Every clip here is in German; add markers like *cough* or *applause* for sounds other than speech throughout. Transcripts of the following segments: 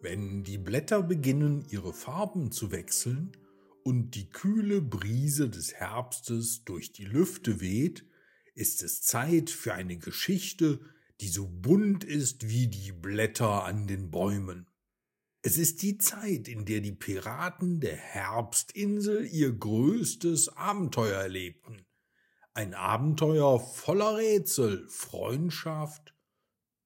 Wenn die Blätter beginnen, ihre Farben zu wechseln und die kühle Brise des Herbstes durch die Lüfte weht, ist es Zeit für eine Geschichte, die so bunt ist wie die Blätter an den Bäumen. Es ist die Zeit, in der die Piraten der Herbstinsel ihr größtes Abenteuer erlebten. Ein Abenteuer voller Rätsel, Freundschaft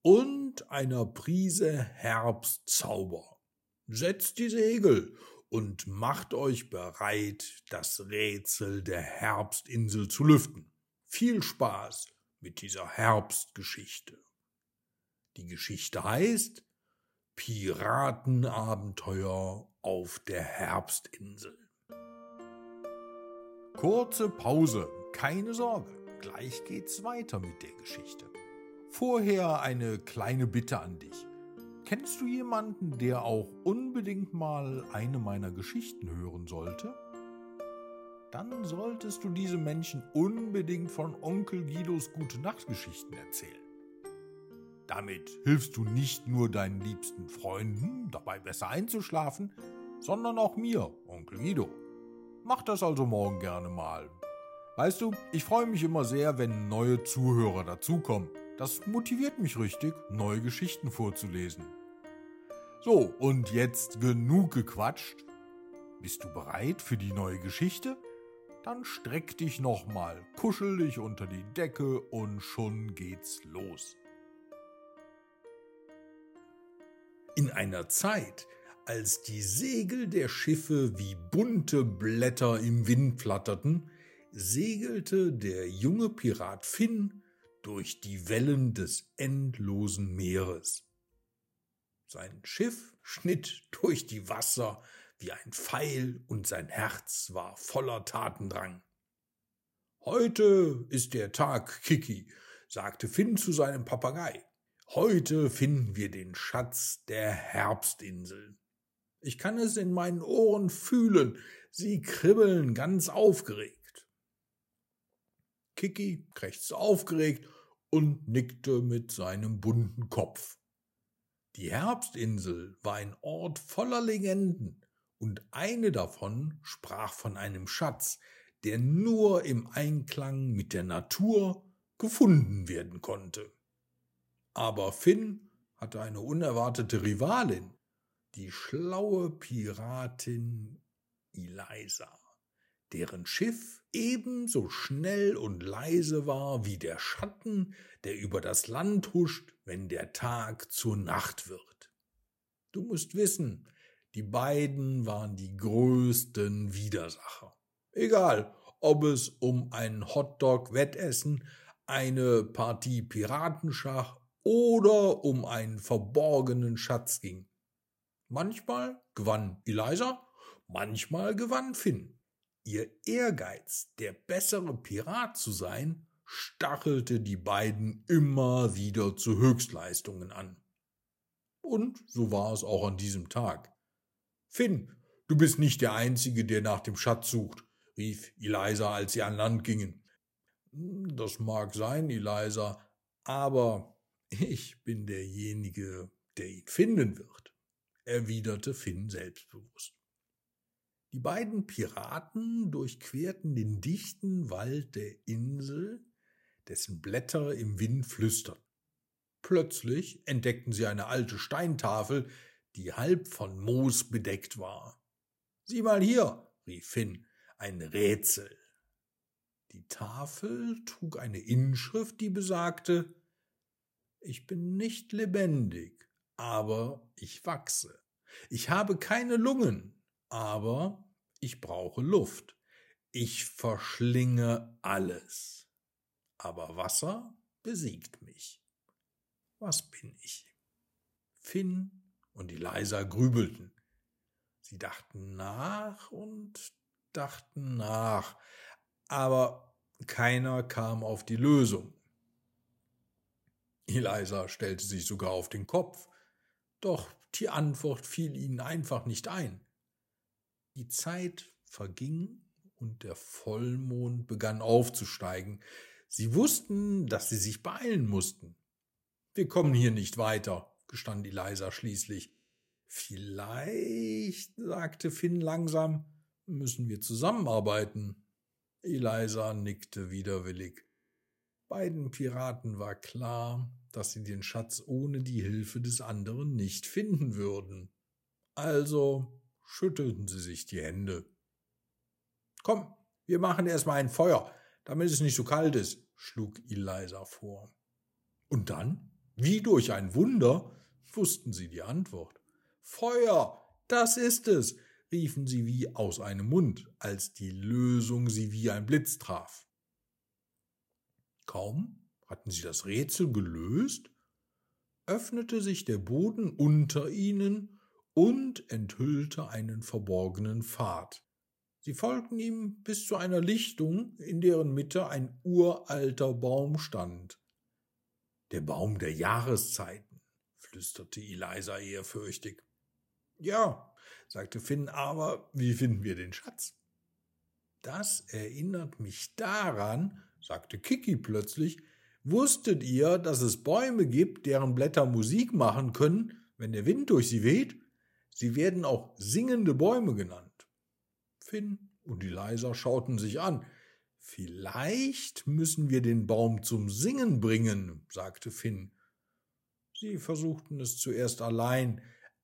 und einer Prise Herbstzauber. Setzt die Segel und macht euch bereit, das Rätsel der Herbstinsel zu lüften. Viel Spaß mit dieser Herbstgeschichte. Die Geschichte heißt Piratenabenteuer auf der Herbstinsel. Kurze Pause, keine Sorge, gleich geht's weiter mit der Geschichte. Vorher eine kleine Bitte an dich. Kennst du jemanden, der auch unbedingt mal eine meiner Geschichten hören sollte? dann solltest du diesem Menschen unbedingt von Onkel Guidos gute Nachtgeschichten erzählen. Damit hilfst du nicht nur deinen liebsten Freunden dabei besser einzuschlafen, sondern auch mir, Onkel Guido. Mach das also morgen gerne mal. Weißt du, ich freue mich immer sehr, wenn neue Zuhörer dazukommen. Das motiviert mich richtig, neue Geschichten vorzulesen. So, und jetzt genug gequatscht. Bist du bereit für die neue Geschichte? Dann streck dich nochmal, kuschel dich unter die Decke und schon geht's los. In einer Zeit, als die Segel der Schiffe wie bunte Blätter im Wind flatterten, segelte der junge Pirat Finn durch die Wellen des endlosen Meeres. Sein Schiff schnitt durch die Wasser wie ein Pfeil und sein Herz war voller Tatendrang. Heute ist der Tag, Kiki, sagte Finn zu seinem Papagei. Heute finden wir den Schatz der Herbstinsel. Ich kann es in meinen Ohren fühlen, sie kribbeln ganz aufgeregt. Kiki krächzte aufgeregt und nickte mit seinem bunten Kopf. Die Herbstinsel war ein Ort voller Legenden, und eine davon sprach von einem Schatz, der nur im Einklang mit der Natur gefunden werden konnte. Aber Finn hatte eine unerwartete Rivalin, die schlaue Piratin Eliza, deren Schiff ebenso schnell und leise war wie der Schatten, der über das Land huscht, wenn der Tag zur Nacht wird. Du musst wissen, die beiden waren die größten Widersacher. Egal, ob es um ein Hotdog-Wettessen, eine Partie Piratenschach oder um einen verborgenen Schatz ging. Manchmal gewann Eliza, manchmal gewann Finn. Ihr Ehrgeiz, der bessere Pirat zu sein, stachelte die beiden immer wieder zu Höchstleistungen an. Und so war es auch an diesem Tag. Finn, du bist nicht der Einzige, der nach dem Schatz sucht, rief Eliza, als sie an Land gingen. Das mag sein, Eliza, aber ich bin derjenige, der ihn finden wird, erwiderte Finn selbstbewusst. Die beiden Piraten durchquerten den dichten Wald der Insel, dessen Blätter im Wind flüsterten. Plötzlich entdeckten sie eine alte Steintafel, die halb von Moos bedeckt war. Sieh mal hier, rief Finn, ein Rätsel. Die Tafel trug eine Inschrift, die besagte Ich bin nicht lebendig, aber ich wachse. Ich habe keine Lungen, aber ich brauche Luft. Ich verschlinge alles. Aber Wasser besiegt mich. Was bin ich? Finn und die Leiser grübelten. Sie dachten nach und dachten nach, aber keiner kam auf die Lösung. Eliza stellte sich sogar auf den Kopf, doch die Antwort fiel ihnen einfach nicht ein. Die Zeit verging und der Vollmond begann aufzusteigen. Sie wussten, dass sie sich beeilen mussten. Wir kommen hier nicht weiter, gestand Eliza schließlich. Vielleicht, sagte Finn langsam, müssen wir zusammenarbeiten. Eliza nickte widerwillig. Beiden Piraten war klar, dass sie den Schatz ohne die Hilfe des anderen nicht finden würden. Also schüttelten sie sich die Hände. Komm, wir machen erstmal ein Feuer, damit es nicht so kalt ist, schlug Eliza vor. Und dann, wie durch ein Wunder, wussten sie die Antwort. Feuer, das ist es, riefen sie wie aus einem Mund, als die Lösung sie wie ein Blitz traf. Kaum hatten sie das Rätsel gelöst, öffnete sich der Boden unter ihnen und enthüllte einen verborgenen Pfad. Sie folgten ihm bis zu einer Lichtung, in deren Mitte ein uralter Baum stand. Der Baum der Jahreszeiten, flüsterte Eliza ehrfürchtig. Ja, sagte Finn, aber wie finden wir den Schatz? Das erinnert mich daran, sagte Kiki plötzlich, wusstet ihr, dass es Bäume gibt, deren Blätter Musik machen können, wenn der Wind durch sie weht? Sie werden auch singende Bäume genannt. Finn und Eliza schauten sich an. Vielleicht müssen wir den Baum zum Singen bringen, sagte Finn. Sie versuchten es zuerst allein,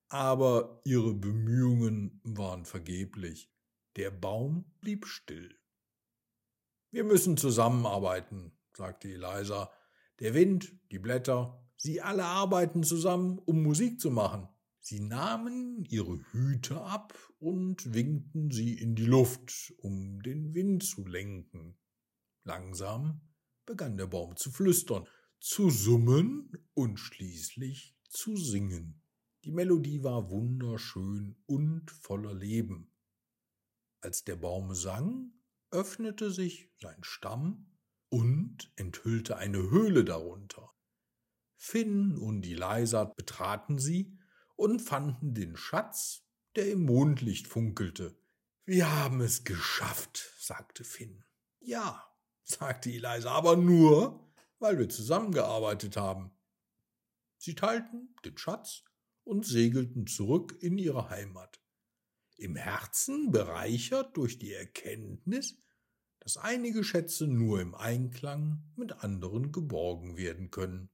aber ihre Bemühungen waren vergeblich. Der Baum blieb still. Wir müssen zusammenarbeiten, sagte Eliza. Der Wind, die Blätter, sie alle arbeiten zusammen, um Musik zu machen. Sie nahmen ihre Hüte ab und winkten sie in die Luft, um den Wind zu lenken. Langsam begann der Baum zu flüstern, zu summen und schließlich zu singen. Die Melodie war wunderschön und voller Leben. Als der Baum sang, öffnete sich sein Stamm und enthüllte eine Höhle darunter. Finn und Eliza betraten sie und fanden den Schatz, der im Mondlicht funkelte. Wir haben es geschafft, sagte Finn. Ja, sagte Eliza, aber nur, weil wir zusammengearbeitet haben. Sie teilten den Schatz und segelten zurück in ihre Heimat. Im Herzen bereichert durch die Erkenntnis, dass einige Schätze nur im Einklang mit anderen geborgen werden können.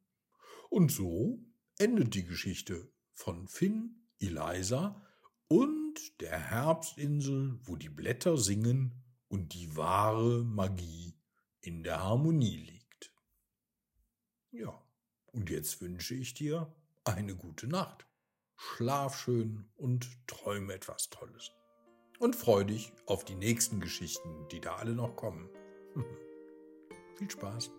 Und so endet die Geschichte von Finn, Eliza und der Herbstinsel, wo die Blätter singen und die wahre Magie in der Harmonie liegt. Ja, und jetzt wünsche ich dir eine gute Nacht schlaf schön und träume etwas Tolles. Und freu dich auf die nächsten Geschichten, die da alle noch kommen. *laughs* Viel Spaß.